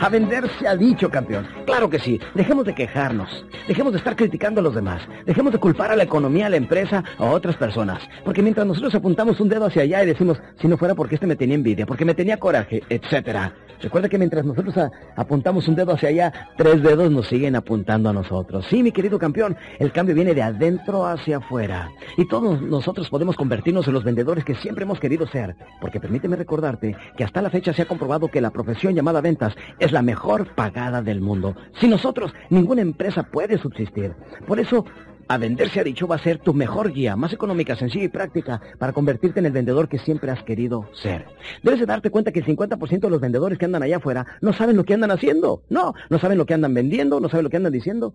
A vender se ha dicho, campeón. Claro que sí. Dejemos de quejarnos. Dejemos de estar criticando a los demás. Dejemos de culpar a la economía, a la empresa o a otras personas. Porque mientras nosotros apuntamos un dedo hacia allá y decimos, si no fuera porque este me tenía envidia, porque me tenía coraje, etcétera. Recuerda que mientras nosotros apuntamos un dedo hacia allá, tres dedos nos siguen apuntando a nosotros. Sí, mi querido campeón, el cambio viene de adentro hacia afuera. Y todos nosotros podemos convertirnos en los vendedores que siempre hemos querido ser. Porque permíteme recordarte que hasta la fecha se ha comprobado que la profesión llamada ventas es la mejor pagada del mundo. Sin nosotros, ninguna empresa puede subsistir. Por eso, a vender se ha dicho va a ser tu mejor guía, más económica, sencilla y práctica para convertirte en el vendedor que siempre has querido ser. Debes de darte cuenta que el 50% de los vendedores que andan allá afuera no saben lo que andan haciendo. No, no saben lo que andan vendiendo, no saben lo que andan diciendo.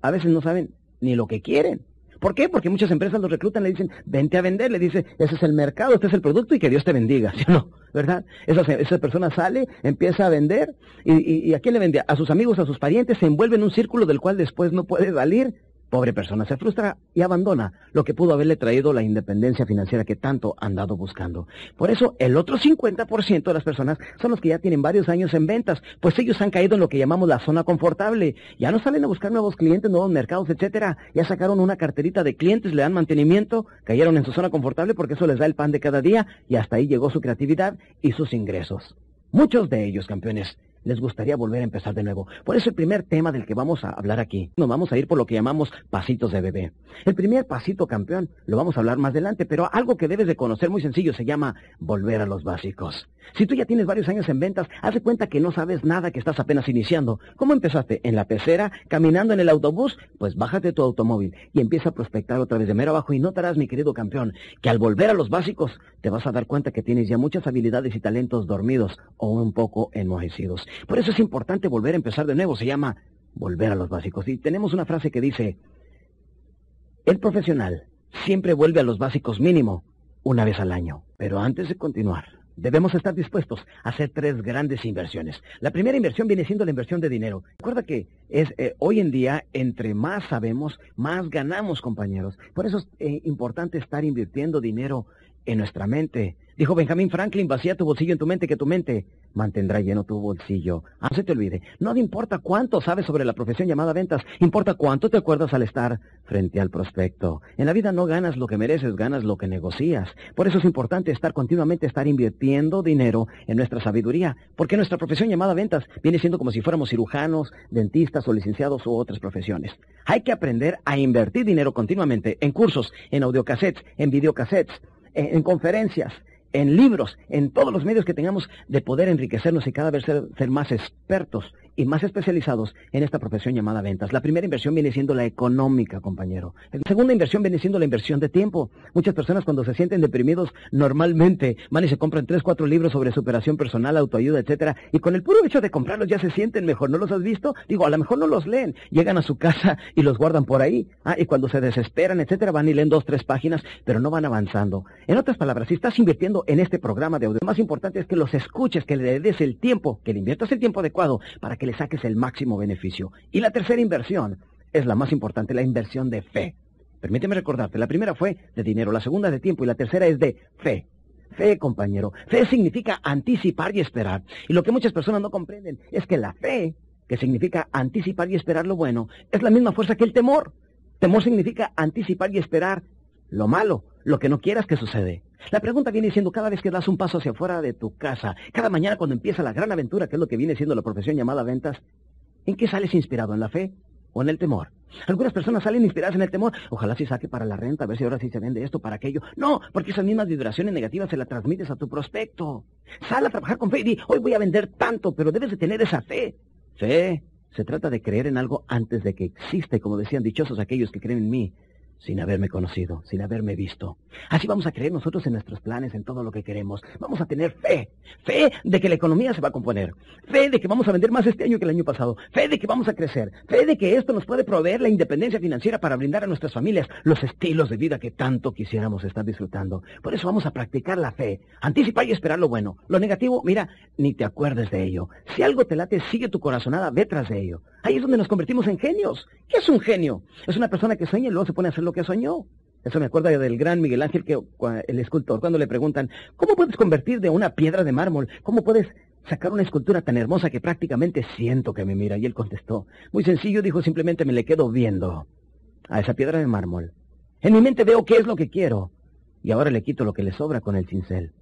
A veces no saben ni lo que quieren. ¿Por qué? Porque muchas empresas los reclutan, le dicen, vente a vender, le dice, ese es el mercado, este es el producto y que Dios te bendiga, ¿sí o no? ¿Verdad? Esa, esa persona sale, empieza a vender y, y, ¿a quién le vende? A sus amigos, a sus parientes, se envuelve en un círculo del cual después no puede salir Pobre persona se frustra y abandona lo que pudo haberle traído la independencia financiera que tanto han dado buscando. Por eso, el otro 50% de las personas son los que ya tienen varios años en ventas, pues ellos han caído en lo que llamamos la zona confortable. Ya no salen a buscar nuevos clientes, nuevos mercados, etcétera. Ya sacaron una carterita de clientes, le dan mantenimiento, cayeron en su zona confortable porque eso les da el pan de cada día y hasta ahí llegó su creatividad y sus ingresos. Muchos de ellos, campeones, les gustaría volver a empezar de nuevo. Por eso el primer tema del que vamos a hablar aquí, nos vamos a ir por lo que llamamos pasitos de bebé. El primer pasito campeón lo vamos a hablar más adelante, pero algo que debes de conocer muy sencillo se llama volver a los básicos. Si tú ya tienes varios años en ventas, haz de cuenta que no sabes nada, que estás apenas iniciando. ¿Cómo empezaste? ¿En la pecera? ¿Caminando en el autobús? Pues bájate tu automóvil y empieza a prospectar otra vez de mero abajo y notarás, mi querido campeón, que al volver a los básicos te vas a dar cuenta que tienes ya muchas habilidades y talentos dormidos o un poco enmojecidos. Por eso es importante volver a empezar de nuevo. Se llama volver a los básicos. Y tenemos una frase que dice, el profesional siempre vuelve a los básicos mínimo una vez al año. Pero antes de continuar, debemos estar dispuestos a hacer tres grandes inversiones. La primera inversión viene siendo la inversión de dinero. Recuerda que es eh, hoy en día, entre más sabemos, más ganamos, compañeros. Por eso es eh, importante estar invirtiendo dinero en nuestra mente. Dijo Benjamin Franklin, vacía tu bolsillo en tu mente, que tu mente mantendrá lleno tu bolsillo. Ah, se te olvide, no importa cuánto sabes sobre la profesión llamada ventas, importa cuánto te acuerdas al estar frente al prospecto. En la vida no ganas lo que mereces, ganas lo que negocias. Por eso es importante estar continuamente, estar invirtiendo dinero en nuestra sabiduría, porque nuestra profesión llamada ventas viene siendo como si fuéramos cirujanos, dentistas o licenciados u otras profesiones. Hay que aprender a invertir dinero continuamente en cursos, en audiocassettes, en videocassettes, en, conferencias, en libros, en todos los medios que tengamos de poder enriquecernos y cada vez ser, más expertos y más especializados en esta profesión llamada ventas. La primera inversión viene siendo la económica, compañero. La segunda inversión viene siendo la inversión de tiempo. Muchas personas cuando se sienten deprimidos normalmente van y se compran tres, cuatro libros sobre superación personal, autoayuda, etcétera, y con el puro hecho de comprarlos ya se sienten mejor. ¿No los has visto? Digo, a lo mejor no los leen. Llegan a su casa y los guardan por ahí. Ah, y cuando se desesperan, etcétera, van y leen dos, tres páginas, pero no van avanzando. En otras palabras, si estás invirtiendo en este programa de audio, lo más importante es que los escuches, que le des el tiempo, que le inviertas el tiempo adecuado para que le saques el máximo beneficio. Y la tercera inversión es la más importante, la inversión de fe. Permíteme recordarte, la primera fue de dinero, la segunda de tiempo y la tercera es de fe. Fe, compañero. Fe significa anticipar y esperar. Y lo que muchas personas no comprenden es que la fe, que significa anticipar y esperar lo bueno, es la misma fuerza que el temor. Temor significa anticipar y esperar lo malo, lo que no quieras que sucede. La pregunta viene siendo cada vez que das un paso hacia afuera de tu casa, cada mañana cuando empieza la gran aventura, que es lo que viene siendo la profesión llamada ventas, ¿en qué sales inspirado? ¿En la fe o en el temor? Algunas personas salen inspiradas en el temor. Ojalá si saque para la renta, a ver si ahora sí se vende esto, para aquello. No, porque esas mismas vibraciones negativas se las transmites a tu prospecto. Sal a trabajar con fe y di, hoy voy a vender tanto, pero debes de tener esa fe. Fe. Se trata de creer en algo antes de que exista, y como decían dichosos aquellos que creen en mí, sin haberme conocido, sin haberme visto. Así vamos a creer nosotros en nuestros planes, en todo lo que queremos. Vamos a tener fe, fe de que la economía se va a componer, fe de que vamos a vender más este año que el año pasado, fe de que vamos a crecer, fe de que esto nos puede proveer la independencia financiera para brindar a nuestras familias los estilos de vida que tanto quisiéramos estar disfrutando. Por eso vamos a practicar la fe, anticipar y esperar lo bueno. Lo negativo, mira, ni te acuerdes de ello. Si algo te late, sigue tu corazonada, ve tras de ello. Ahí es donde nos convertimos en genios. ¿Qué es un genio? Es una persona que sueña y luego se pone a hacer lo que soñó. Eso me acuerda del gran Miguel Ángel, que el escultor, cuando le preguntan, ¿cómo puedes convertir de una piedra de mármol? ¿Cómo puedes sacar una escultura tan hermosa que prácticamente siento que me mira? Y él contestó, muy sencillo, dijo, simplemente me le quedo viendo a esa piedra de mármol. En mi mente veo qué es lo que quiero, y ahora le quito lo que le sobra con el cincel.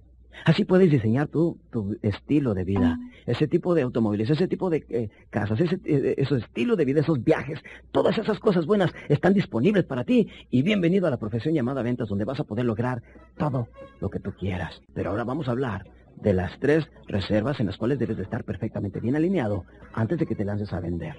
Así puedes diseñar tu, tu estilo de vida, ese tipo de automóviles, ese tipo de eh, casas, ese, eh, ese estilo de vida, esos viajes, todas esas cosas buenas están disponibles para ti. Y bienvenido a la profesión llamada ventas, donde vas a poder lograr todo lo que tú quieras. Pero ahora vamos a hablar de las tres reservas en las cuales debes de estar perfectamente bien alineado antes de que te lances a vender.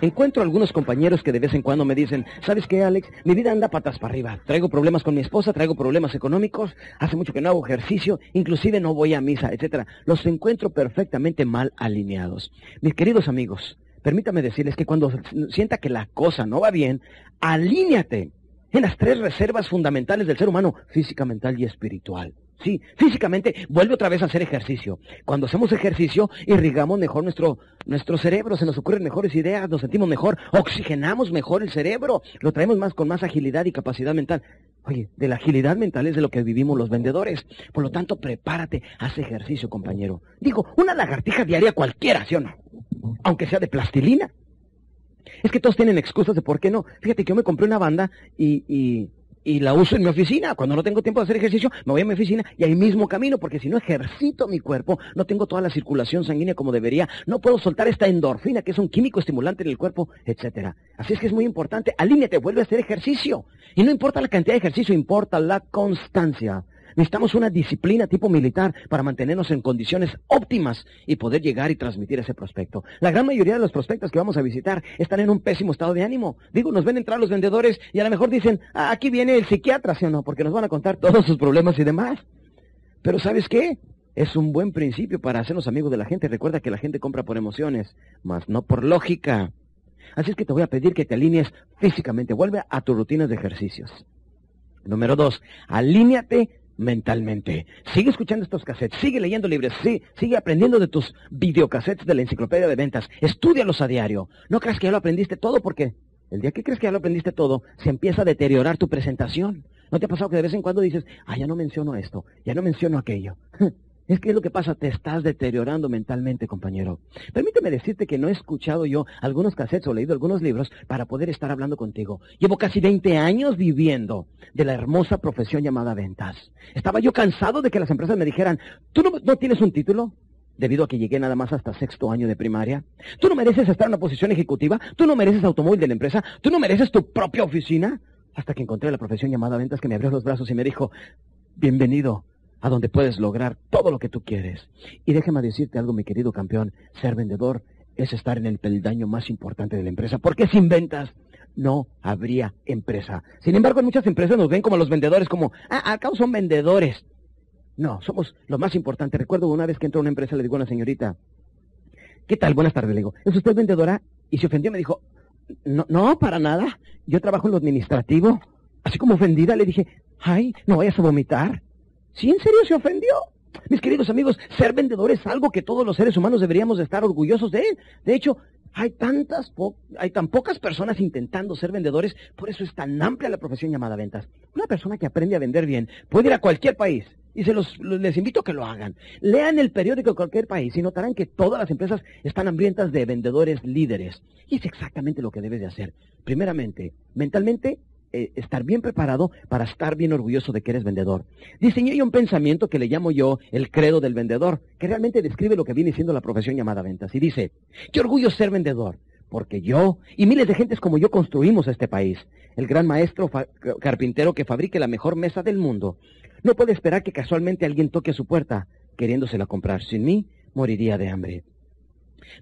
Encuentro algunos compañeros que de vez en cuando me dicen, ¿sabes qué, Alex? Mi vida anda patas para arriba. Traigo problemas con mi esposa, traigo problemas económicos, hace mucho que no hago ejercicio, inclusive no voy a misa, etcétera. Los encuentro perfectamente mal alineados. Mis queridos amigos, permítame decirles que cuando sienta que la cosa no va bien, alíñate en las tres reservas fundamentales del ser humano, física, mental y espiritual. Sí, físicamente vuelve otra vez a hacer ejercicio. Cuando hacemos ejercicio, irrigamos mejor nuestro, nuestro cerebro, se nos ocurren mejores ideas, nos sentimos mejor, oxigenamos mejor el cerebro, lo traemos más con más agilidad y capacidad mental. Oye, de la agilidad mental es de lo que vivimos los vendedores. Por lo tanto, prepárate, haz ejercicio, compañero. Digo, una lagartija diaria cualquiera, ¿sí o no? Aunque sea de plastilina. Es que todos tienen excusas de por qué no. Fíjate que yo me compré una banda y, y y la uso en mi oficina. Cuando no tengo tiempo de hacer ejercicio, me voy a mi oficina y ahí mismo camino, porque si no ejercito mi cuerpo, no tengo toda la circulación sanguínea como debería, no puedo soltar esta endorfina, que es un químico estimulante en el cuerpo, etcétera. Así es que es muy importante, alíñate, vuelve a hacer ejercicio. Y no importa la cantidad de ejercicio, importa la constancia. Necesitamos una disciplina tipo militar para mantenernos en condiciones óptimas y poder llegar y transmitir ese prospecto. La gran mayoría de los prospectos que vamos a visitar están en un pésimo estado de ánimo. Digo, nos ven entrar los vendedores y a lo mejor dicen, ah, aquí viene el psiquiatra, ¿sí o no? Porque nos van a contar todos sus problemas y demás. Pero ¿sabes qué? Es un buen principio para hacernos amigos de la gente. Recuerda que la gente compra por emociones, más no por lógica. Así es que te voy a pedir que te alinees físicamente. Vuelve a tus rutinas de ejercicios. Número dos, alíñate mentalmente. Sigue escuchando estos cassettes, sigue leyendo libros, sí, sigue aprendiendo de tus videocassettes de la enciclopedia de ventas, estudialos a diario. No creas que ya lo aprendiste todo porque el día que crees que ya lo aprendiste todo, se empieza a deteriorar tu presentación. ¿No te ha pasado que de vez en cuando dices, ah, ya no menciono esto, ya no menciono aquello? Es que es lo que pasa, te estás deteriorando mentalmente, compañero. Permíteme decirte que no he escuchado yo algunos cassettes o leído algunos libros para poder estar hablando contigo. Llevo casi 20 años viviendo de la hermosa profesión llamada ventas. Estaba yo cansado de que las empresas me dijeran, ¿tú no, no tienes un título? Debido a que llegué nada más hasta sexto año de primaria. ¿Tú no mereces estar en una posición ejecutiva? ¿Tú no mereces automóvil de la empresa? ¿Tú no mereces tu propia oficina? Hasta que encontré la profesión llamada ventas que me abrió los brazos y me dijo, bienvenido a donde puedes lograr todo lo que tú quieres. Y déjame decirte algo, mi querido campeón, ser vendedor es estar en el peldaño más importante de la empresa, porque sin ventas no habría empresa. Sin embargo, en muchas empresas nos ven como los vendedores, como, ah, acá son vendedores. No, somos lo más importante. Recuerdo una vez que entró a una empresa, le digo a una señorita, ¿qué tal? Buenas tardes, le digo, ¿es usted vendedora? Y se ofendió, me dijo, no, no, para nada. Yo trabajo en lo administrativo. Así como ofendida, le dije, ay, no vayas a vomitar. ¿Sí en serio se ofendió? Mis queridos amigos, ser vendedor es algo que todos los seres humanos deberíamos estar orgullosos de él. De hecho, hay tantas hay tan pocas personas intentando ser vendedores, por eso es tan amplia la profesión llamada ventas. Una persona que aprende a vender bien puede ir a cualquier país y se los les invito a que lo hagan. Lean el periódico de cualquier país y notarán que todas las empresas están hambrientas de vendedores líderes. Y es exactamente lo que debes de hacer. Primeramente, mentalmente eh, estar bien preparado para estar bien orgulloso de que eres vendedor. Diseñé yo un pensamiento que le llamo yo el credo del vendedor, que realmente describe lo que viene siendo la profesión llamada ventas. Y dice, qué orgullo ser vendedor, porque yo y miles de gentes como yo construimos este país. El gran maestro carpintero que fabrique la mejor mesa del mundo no puede esperar que casualmente alguien toque a su puerta queriéndosela comprar. Sin mí, moriría de hambre.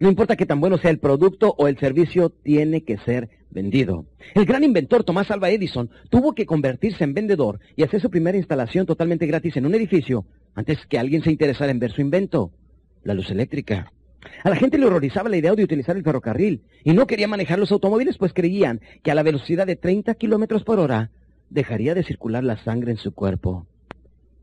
No importa que tan bueno sea el producto o el servicio, tiene que ser vendido. El gran inventor Tomás Alva Edison tuvo que convertirse en vendedor y hacer su primera instalación totalmente gratis en un edificio antes que alguien se interesara en ver su invento, la luz eléctrica. A la gente le horrorizaba la idea de utilizar el ferrocarril y no quería manejar los automóviles pues creían que a la velocidad de 30 kilómetros por hora dejaría de circular la sangre en su cuerpo.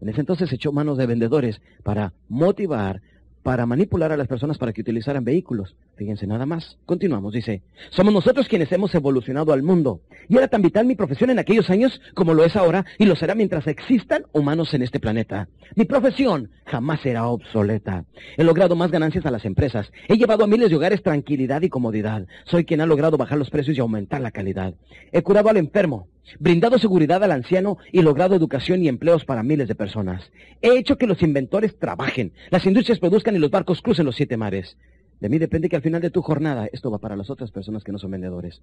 En ese entonces echó manos de vendedores para motivar para manipular a las personas para que utilizaran vehículos. Fíjense nada más. Continuamos, dice. Somos nosotros quienes hemos evolucionado al mundo. Y era tan vital mi profesión en aquellos años como lo es ahora y lo será mientras existan humanos en este planeta. Mi profesión jamás será obsoleta. He logrado más ganancias a las empresas. He llevado a miles de hogares tranquilidad y comodidad. Soy quien ha logrado bajar los precios y aumentar la calidad. He curado al enfermo brindado seguridad al anciano y logrado educación y empleos para miles de personas. He hecho que los inventores trabajen, las industrias produzcan y los barcos crucen los siete mares. De mí depende que al final de tu jornada, esto va para las otras personas que no son vendedores,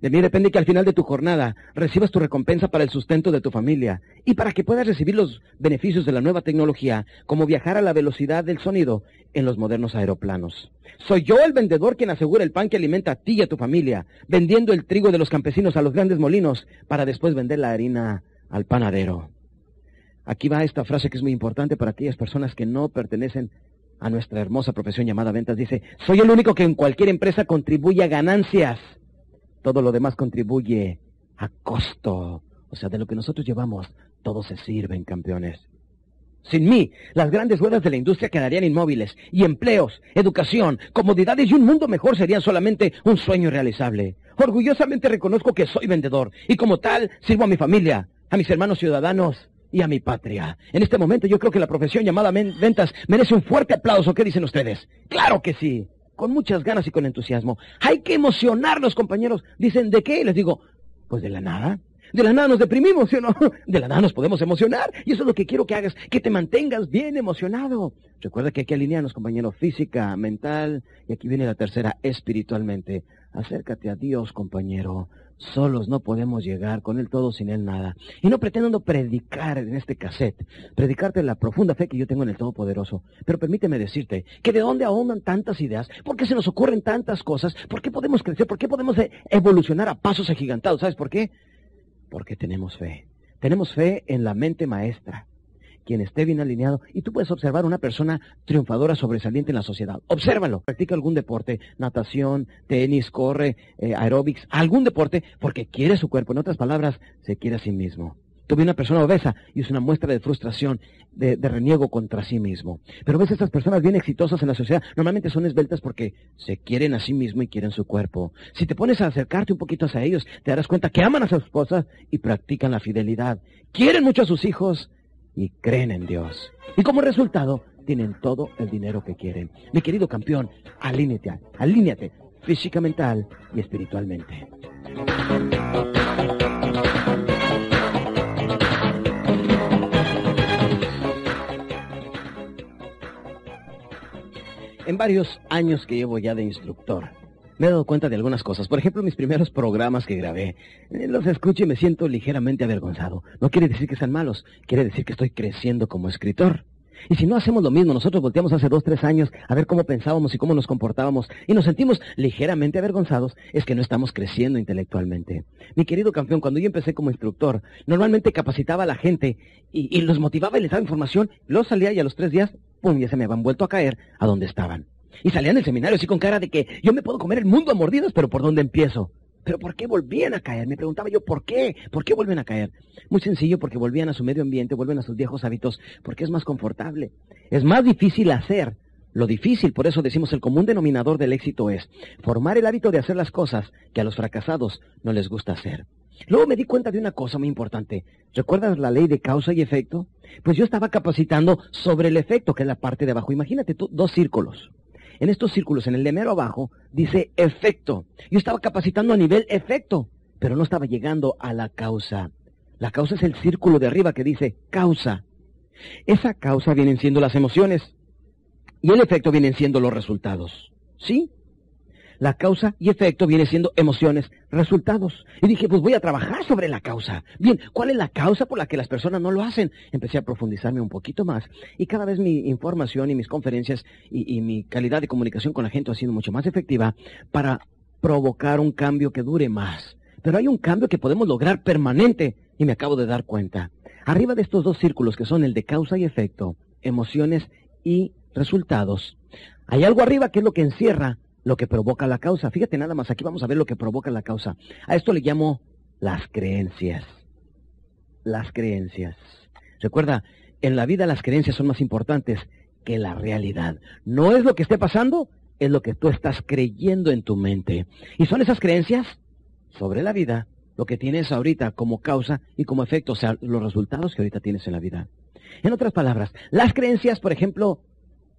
de mí depende que al final de tu jornada recibas tu recompensa para el sustento de tu familia y para que puedas recibir los beneficios de la nueva tecnología, como viajar a la velocidad del sonido en los modernos aeroplanos. Soy yo el vendedor quien asegura el pan que alimenta a ti y a tu familia, vendiendo el trigo de los campesinos a los grandes molinos para después vender la harina al panadero. Aquí va esta frase que es muy importante para aquellas personas que no pertenecen a nuestra hermosa profesión llamada ventas. Dice, soy el único que en cualquier empresa contribuye a ganancias. Todo lo demás contribuye a costo. O sea, de lo que nosotros llevamos, todos se sirven, campeones. Sin mí, las grandes ruedas de la industria quedarían inmóviles, y empleos, educación, comodidades y un mundo mejor serían solamente un sueño realizable. Orgullosamente reconozco que soy vendedor, y como tal, sirvo a mi familia, a mis hermanos ciudadanos y a mi patria. En este momento yo creo que la profesión llamada ventas merece un fuerte aplauso. ¿Qué dicen ustedes? Claro que sí con muchas ganas y con entusiasmo. Hay que emocionarnos, compañeros. Dicen, ¿de qué? Les digo, pues de la nada. De la nada nos deprimimos, ¿sí o no? De la nada nos podemos emocionar. Y eso es lo que quiero que hagas, que te mantengas bien emocionado. Recuerda que hay que alinearnos, compañero, física, mental, y aquí viene la tercera, espiritualmente. Acércate a Dios, compañero. Solos no podemos llegar, con Él todo, sin Él nada. Y no pretendo predicar en este cassette, predicarte la profunda fe que yo tengo en el Todopoderoso. Pero permíteme decirte que de dónde ahondan tantas ideas, por qué se nos ocurren tantas cosas, por qué podemos crecer, por qué podemos evolucionar a pasos agigantados. ¿Sabes por qué? Porque tenemos fe. Tenemos fe en la mente maestra quien esté bien alineado, y tú puedes observar una persona triunfadora, sobresaliente en la sociedad. Obsérvalo. Practica algún deporte, natación, tenis, corre, eh, aeróbics, algún deporte, porque quiere su cuerpo. En otras palabras, se quiere a sí mismo. Tuve una persona obesa y es una muestra de frustración, de, de, reniego contra sí mismo. Pero ves, estas personas bien exitosas en la sociedad normalmente son esbeltas porque se quieren a sí mismo y quieren su cuerpo. Si te pones a acercarte un poquito hacia ellos, te darás cuenta que aman a su esposa y practican la fidelidad. Quieren mucho a sus hijos y creen en Dios. Y como resultado, tienen todo el dinero que quieren. Mi querido campeón, alíñate, alíñate física, mental y espiritualmente. En varios años que llevo ya de instructor, me he dado cuenta de algunas cosas. Por ejemplo, mis primeros programas que grabé. Eh, los escucho y me siento ligeramente avergonzado. No quiere decir que sean malos, quiere decir que estoy creciendo como escritor. Y si no hacemos lo mismo, nosotros volteamos hace dos, tres años a ver cómo pensábamos y cómo nos comportábamos y nos sentimos ligeramente avergonzados, es que no estamos creciendo intelectualmente. Mi querido campeón, cuando yo empecé como instructor, normalmente capacitaba a la gente y, los motivaba y les daba información, los salía y a los tres días, pum, ya se me habían vuelto a caer a donde estaban. Y salían del seminario así con cara de que yo me puedo comer el mundo a mordidas, pero ¿por dónde empiezo? Pero ¿por qué volvían a caer? Me preguntaba yo, ¿por qué? ¿Por qué vuelven a caer? Muy sencillo, porque volvían a su medio ambiente, vuelven a sus viejos hábitos, porque es más confortable. Es más difícil hacer. Lo difícil, por eso decimos el común denominador del éxito es formar el hábito de hacer las cosas que a los fracasados no les gusta hacer. Luego me di cuenta de una cosa muy importante. ¿Recuerdas la ley de causa y efecto? Pues yo estaba capacitando sobre el efecto, que es la parte de abajo. Imagínate tú, dos círculos en estos círculos, en el de mero abajo, dice efecto. Yo estaba capacitando a nivel efecto, pero no estaba llegando a la causa. La causa es el círculo de arriba que dice causa. Esa causa vienen siendo las emociones y el efecto vienen siendo los resultados. ¿Sí? La causa y efecto viene siendo emociones, resultados. Y dije, pues voy a trabajar sobre la causa. Bien, ¿cuál es la causa por la que las personas no lo hacen? Empecé a profundizarme un poquito más y cada vez mi información y mis conferencias y, mi calidad de comunicación con la gente ha sido mucho más efectiva para provocar un cambio que dure más. Pero hay un cambio que podemos lograr permanente y me acabo de dar cuenta. Arriba de estos dos círculos que son el de causa y efecto, emociones y resultados, hay algo arriba que es lo que encierra lo que provoca la causa. Fíjate nada más, aquí vamos a ver lo que provoca la causa. A esto le llamo las creencias. Las creencias. Recuerda, en la vida las creencias son más importantes que la realidad. No es lo que esté pasando, es lo que tú estás creyendo en tu mente. Y son esas creencias sobre la vida lo que tienes ahorita como causa y como efecto, o sea, los resultados que ahorita tienes en la vida. En otras palabras, las creencias, por ejemplo,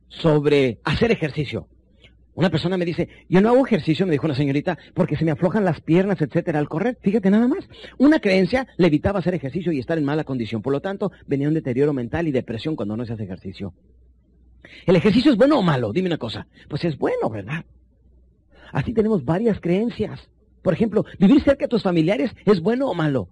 sobre hacer ejercicio. Una persona me dice, yo no hago ejercicio, me dijo una señorita, porque se me aflojan las piernas, etcétera, al correr. Fíjate nada más. Una creencia le evitaba hacer ejercicio y estar en mala condición. Por lo tanto, venía un deterioro mental y depresión cuando no se hace ejercicio. ¿El ejercicio es bueno o malo? Dime una cosa. Pues es bueno, ¿verdad? Así tenemos varias creencias. Por ejemplo, vivir cerca de tus familiares es bueno o malo.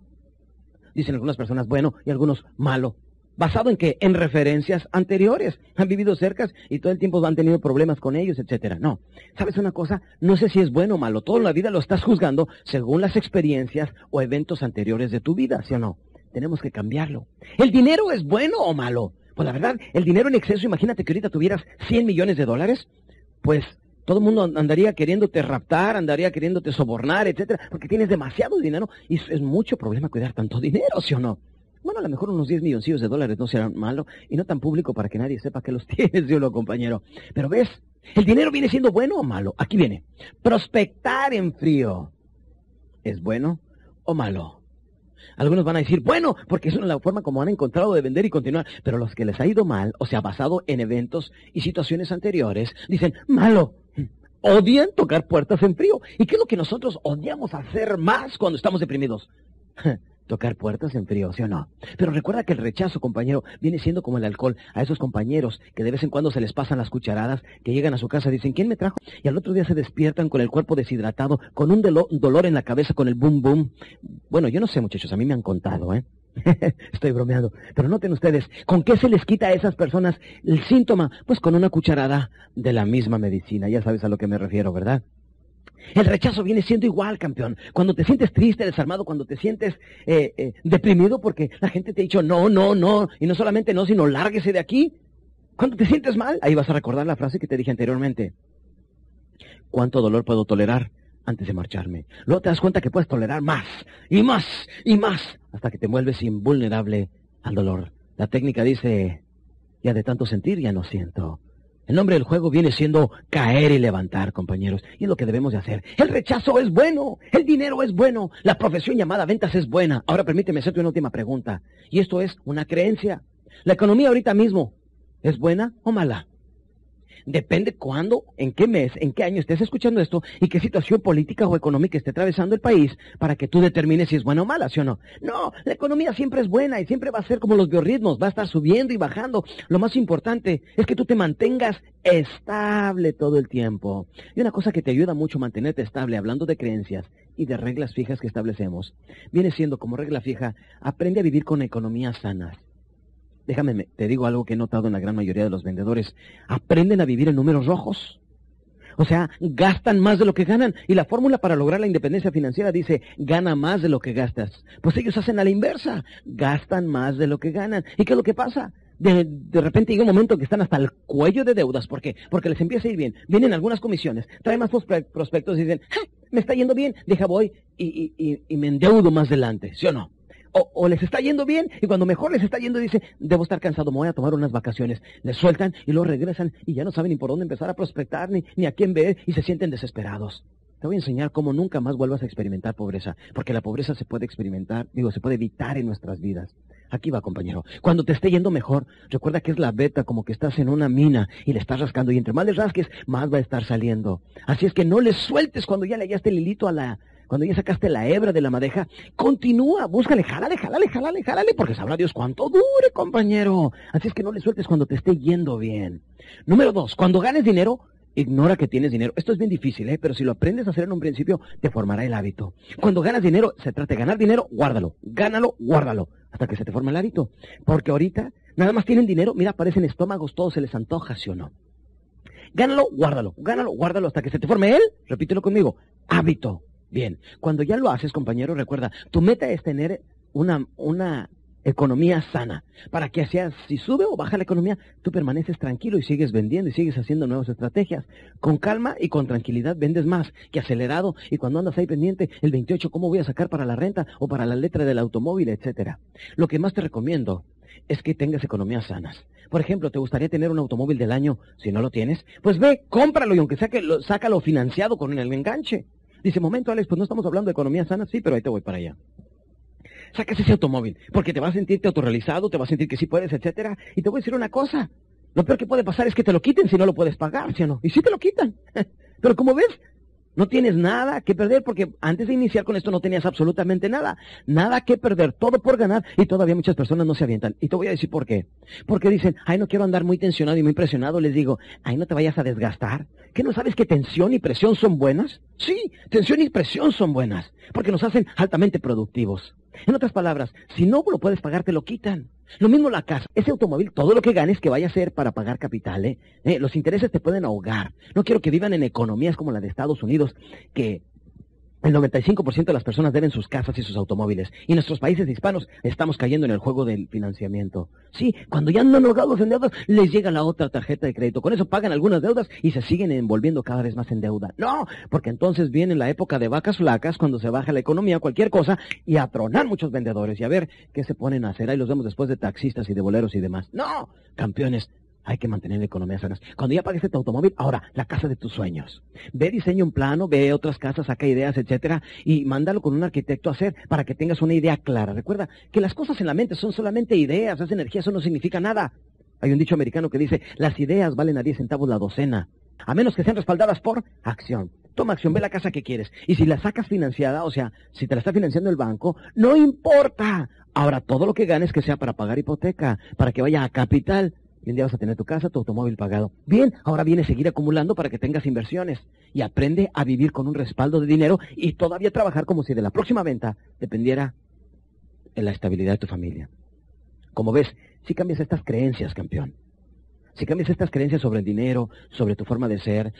Dicen algunas personas bueno y algunos malo. ¿Basado en qué? En referencias anteriores. Han vivido cerca y todo el tiempo han tenido problemas con ellos, etcétera. No. ¿Sabes una cosa? No sé si es bueno o malo. Toda la vida lo estás juzgando según las experiencias o eventos anteriores de tu vida, ¿sí o no? Tenemos que cambiarlo. ¿El dinero es bueno o malo? Pues la verdad, el dinero en exceso, imagínate que ahorita tuvieras 100 millones de dólares, pues todo el mundo andaría queriéndote raptar, andaría queriéndote sobornar, etcétera, porque tienes demasiado dinero y es mucho problema cuidar tanto dinero, ¿sí o no? Bueno, a lo mejor unos 10 milloncillos de dólares no serán malo y no tan público para que nadie sepa que los tienes, yo lo compañero. Pero ves, el dinero viene siendo bueno o malo. Aquí viene. Prospectar en frío. ¿Es bueno o malo? Algunos van a decir, bueno, porque es la forma como han encontrado de vender y continuar. Pero los que les ha ido mal, o sea, basado en eventos y situaciones anteriores, dicen, malo. Odian tocar puertas en frío. ¿Y qué es lo que nosotros odiamos hacer más cuando estamos deprimidos? tocar puertas en frío, ¿sí o no? Pero recuerda que el rechazo, compañero, viene siendo como el alcohol a esos compañeros que de vez en cuando se les pasan las cucharadas, que llegan a su casa y dicen, ¿quién me trajo? Y al otro día se despiertan con el cuerpo deshidratado, con un dolor en la cabeza, con el boom boom. Bueno, yo no sé, muchachos, a mí me han contado, ¿eh? Estoy bromeando. Pero noten ustedes, ¿con qué se les quita a esas personas el síntoma? Pues con una cucharada de la misma medicina. Ya sabes a lo que me refiero, ¿verdad? El rechazo viene siendo igual, campeón. Cuando te sientes triste, desarmado, cuando te sientes eh, eh, deprimido porque la gente te ha dicho no, no, no, y no solamente no, sino lárguese de aquí. Cuando te sientes mal, ahí vas a recordar la frase que te dije anteriormente. ¿Cuánto dolor puedo tolerar antes de marcharme? Luego te das cuenta que puedes tolerar más, y más, y más, hasta que te vuelves invulnerable al dolor. La técnica dice, ya de tanto sentir ya no siento. El nombre del juego viene siendo caer y levantar, compañeros. Y es lo que debemos de hacer. El rechazo es bueno. El dinero es bueno. La profesión llamada ventas es buena. Ahora permíteme hacerte una última pregunta. Y esto es una creencia. La economía ahorita mismo, ¿es buena o mala? Depende cuándo, en qué mes, en qué año estés escuchando esto y qué situación política o económica esté atravesando el país para que tú determines si es buena o mala, ¿sí o no? No, la economía siempre es buena y siempre va a ser como los biorritmos, va a estar subiendo y bajando. Lo más importante es que tú te mantengas estable todo el tiempo. Y una cosa que te ayuda mucho a mantenerte estable, hablando de creencias y de reglas fijas que establecemos, viene siendo como regla fija, aprende a vivir con economías sanas. Déjame, te digo algo que he notado en la gran mayoría de los vendedores. Aprenden a vivir en números rojos. O sea, gastan más de lo que ganan. Y la fórmula para lograr la independencia financiera dice, gana más de lo que gastas. Pues ellos hacen a la inversa. Gastan más de lo que ganan. ¿Y qué es lo que pasa? De, de, repente llega un momento que están hasta el cuello de deudas. ¿Por qué? Porque les empieza a ir bien. Vienen algunas comisiones, traen más prospectos y dicen, me está yendo bien, deja voy y, y, y me endeudo más adelante. ¿Sí o no? O, les está yendo bien y cuando mejor les está yendo dice, debo estar cansado, me voy a tomar unas vacaciones. Les sueltan y luego regresan y ya no saben ni por dónde empezar a prospectar ni, ni a quién ver y se sienten desesperados. Te voy a enseñar cómo nunca más vuelvas a experimentar pobreza, porque la pobreza se puede experimentar, digo, se puede evitar en nuestras vidas. Aquí va, compañero. Cuando te esté yendo mejor, recuerda que es la beta, como que estás en una mina y le estás rascando, y entre más le rasques, más va a estar saliendo. Así es que no le sueltes cuando ya le hallaste el hilito a la, cuando ya sacaste la hebra de la madeja, continúa, búscale, jálale, jálale, jálale, jálale, porque sabrá Dios cuánto dure, compañero. Así es que no le sueltes cuando te esté yendo bien. Número dos, cuando ganes dinero, Ignora que tienes dinero. Esto es bien difícil, ¿eh? pero si lo aprendes a hacer en un principio, te formará el hábito. Cuando ganas dinero, se trata de ganar dinero, guárdalo. Gánalo, guárdalo. Hasta que se te forme el hábito. Porque ahorita, nada más tienen dinero, mira, aparecen estómagos, todo se les antoja, ¿sí o no? Gánalo, guárdalo. Gánalo, guárdalo hasta que se te forme él. Repítelo conmigo. Hábito. Bien. Cuando ya lo haces, compañero, recuerda, tu meta es tener una, una economía sana, para que sea, si sube o baja la economía, tú permaneces tranquilo y sigues vendiendo y sigues haciendo nuevas estrategias. Con calma y con tranquilidad vendes más que acelerado y cuando andas ahí pendiente, el 28, ¿cómo voy a sacar para la renta o para la letra del automóvil, etcétera? Lo que más te recomiendo es que tengas economías sanas. Por ejemplo, ¿te gustaría tener un automóvil del año? Si no lo tienes, pues ve, cómpralo y aunque sea que lo, sácalo financiado con el enganche. Dice, momento, Alex, pues no estamos hablando de economía sana, sí, pero ahí te voy para allá sacas ese automóvil, porque te vas a sentirte autorrealizado, te vas a sentir que sí puedes, etcétera. Y te voy a decir una cosa, lo peor que puede pasar es que te lo quiten si no lo puedes pagar, ¿sí o no? Y sí te lo quitan. Pero como ves, no tienes nada que perder porque antes de iniciar con esto no tenías absolutamente nada. Nada que perder, todo por ganar y todavía muchas personas no se avientan. Y te voy a decir por qué. Porque dicen, ay, no quiero andar muy tensionado y muy presionado. Les digo, ay, no te vayas a desgastar. ¿Qué no sabes que tensión y presión son buenas? Sí, tensión y presión son buenas porque nos hacen altamente productivos. En otras palabras, si no lo puedes pagar, te lo quitan. Lo mismo la casa. Ese automóvil, todo lo que ganes que vaya a ser para pagar capital, ¿eh? ¿eh? Los intereses te pueden ahogar. No quiero que vivan en economías como la de Estados Unidos, que el 95% de las personas deben sus casas y sus automóviles. Y nuestros países hispanos estamos cayendo en el juego del financiamiento. Sí, cuando ya andan ahogados en deudas, les llega la otra tarjeta de crédito. Con eso pagan algunas deudas y se siguen envolviendo cada vez más en deuda. No, porque entonces viene la época de vacas flacas, cuando se baja la economía, cualquier cosa, y a tronar muchos vendedores y a ver qué se ponen a hacer. Ahí los vemos después de taxistas y de boleros y demás. No, campeones, hay que mantener economías sanas. Cuando ya pagues tu automóvil, ahora, la casa de tus sueños. Ve, diseña un plano, ve otras casas, saca ideas, etcétera, y mándalo con un arquitecto a hacer para que tengas una idea clara. Recuerda que las cosas en la mente son solamente ideas, esa energía, eso no significa nada. Hay un dicho americano que dice, las ideas valen a 10 centavos la docena, a menos que sean respaldadas por acción. Toma acción, ve la casa que quieres. Y si la sacas financiada, o sea, si te la está financiando el banco, no importa. Ahora, todo lo que ganes que sea para pagar hipoteca, para que vaya a capital, y un día vas a tener tu casa, tu automóvil pagado. Bien, ahora viene seguir acumulando para que tengas inversiones y aprende a vivir con un respaldo de dinero y todavía trabajar como si de la próxima venta dependiera en la estabilidad de tu familia. Como ves, si cambias estas creencias, campeón. Si cambias estas creencias sobre el dinero, sobre tu forma de ser,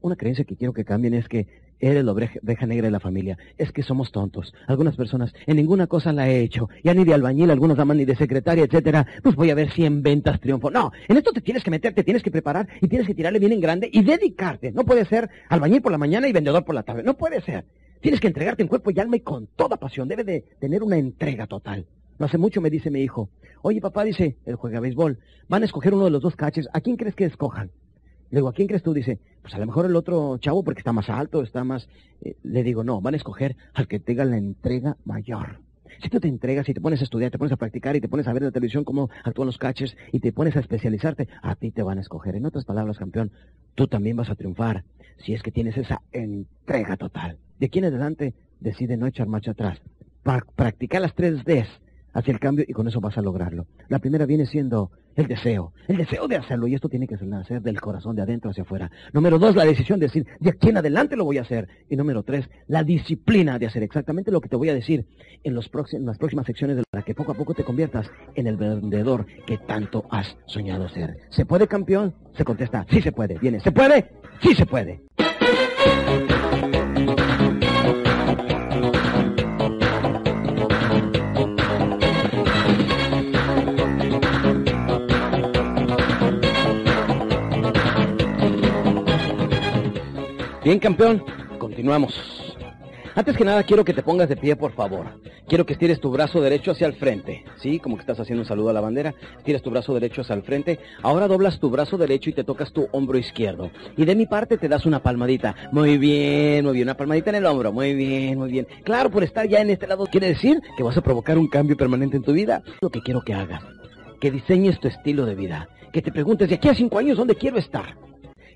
una creencia que quiero que cambien es que Eres la oveja negra de la familia. Es que somos tontos. Algunas personas en ninguna cosa la he hecho. Ya ni de albañil, algunos llaman ni de secretaria, etcétera. Pues voy a ver si en ventas triunfo. No, en esto te tienes que meter, te tienes que preparar y tienes que tirarle bien en grande y dedicarte. No puede ser albañil por la mañana y vendedor por la tarde. No puede ser. Tienes que entregarte en cuerpo y alma y con toda pasión. Debe de tener una entrega total. No hace mucho me dice mi hijo, oye papá, dice, él juega béisbol, van a escoger uno de los dos caches, ¿a quién crees que escojan? Le digo, ¿a quién crees tú? Dice, pues a lo mejor el otro chavo porque está más alto, está más... Eh, le digo, no, van a escoger al que tenga la entrega mayor. Si tú te entregas y te pones a estudiar, te pones a practicar y te pones a ver en la televisión cómo actúan los catchers y te pones a especializarte, a ti te van a escoger. En otras palabras, campeón, tú también vas a triunfar si es que tienes esa entrega total. De aquí en adelante, decide no echar marcha atrás. Para practicar las tres Ds hacia el cambio y con eso vas a lograrlo. La primera viene siendo el deseo, el deseo de hacerlo y esto tiene que nacer del corazón de adentro hacia afuera. Número dos, la decisión de decir, de aquí en adelante lo voy a hacer. Y número tres, la disciplina de hacer exactamente lo que te voy a decir en, los las próximas secciones de para que poco a poco te conviertas en el vendedor que tanto has soñado ser. ¿Se puede, campeón? Se contesta, sí se puede. Viene, ¿se puede? Sí se puede. Bien, campeón, continuamos. Antes que nada, quiero que te pongas de pie, por favor. Quiero que estires tu brazo derecho hacia el frente. ¿Sí? Como que estás haciendo un saludo a la bandera. Estires tu brazo derecho hacia el frente. Ahora doblas tu brazo derecho y te tocas tu hombro izquierdo. Y de mi parte te das una palmadita. Muy bien, muy bien. Una palmadita en el hombro. Muy bien, muy bien. Claro, por estar ya en este lado quiere decir que vas a provocar un cambio permanente en tu vida. Lo que quiero que hagas. Que diseñes tu estilo de vida. Que te preguntes de aquí a cinco años dónde quiero estar.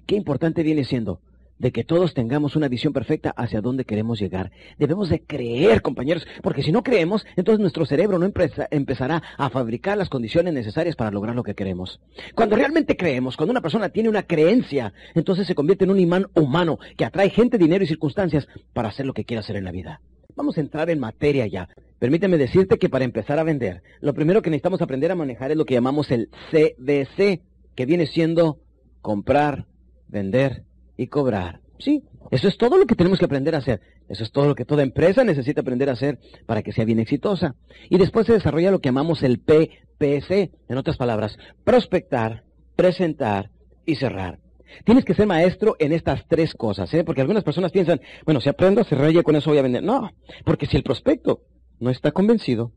Qué importante viene siendo de que todos tengamos una visión perfecta hacia dónde queremos llegar. Debemos de creer, compañeros, porque si no creemos, entonces nuestro cerebro no empezará a fabricar las condiciones necesarias para lograr lo que queremos. Cuando realmente creemos, cuando una persona tiene una creencia, entonces se convierte en un imán humano que atrae gente, dinero y circunstancias para hacer lo que quiera hacer en la vida. Vamos a entrar en materia ya. Permíteme decirte que para empezar a vender, lo primero que necesitamos aprender a manejar es lo que llamamos el CBC, que viene siendo comprar, vender y cobrar. Sí, eso es todo lo que tenemos que aprender a hacer. Eso es todo lo que toda empresa necesita aprender a hacer para que sea bien exitosa. Y después se desarrolla lo que llamamos el PPC, en otras palabras, prospectar, presentar y cerrar. Tienes que ser maestro en estas tres cosas, ¿eh? porque algunas personas piensan, bueno, si aprendo a cerrar ya con eso voy a vender. No, porque si el prospecto no está convencido,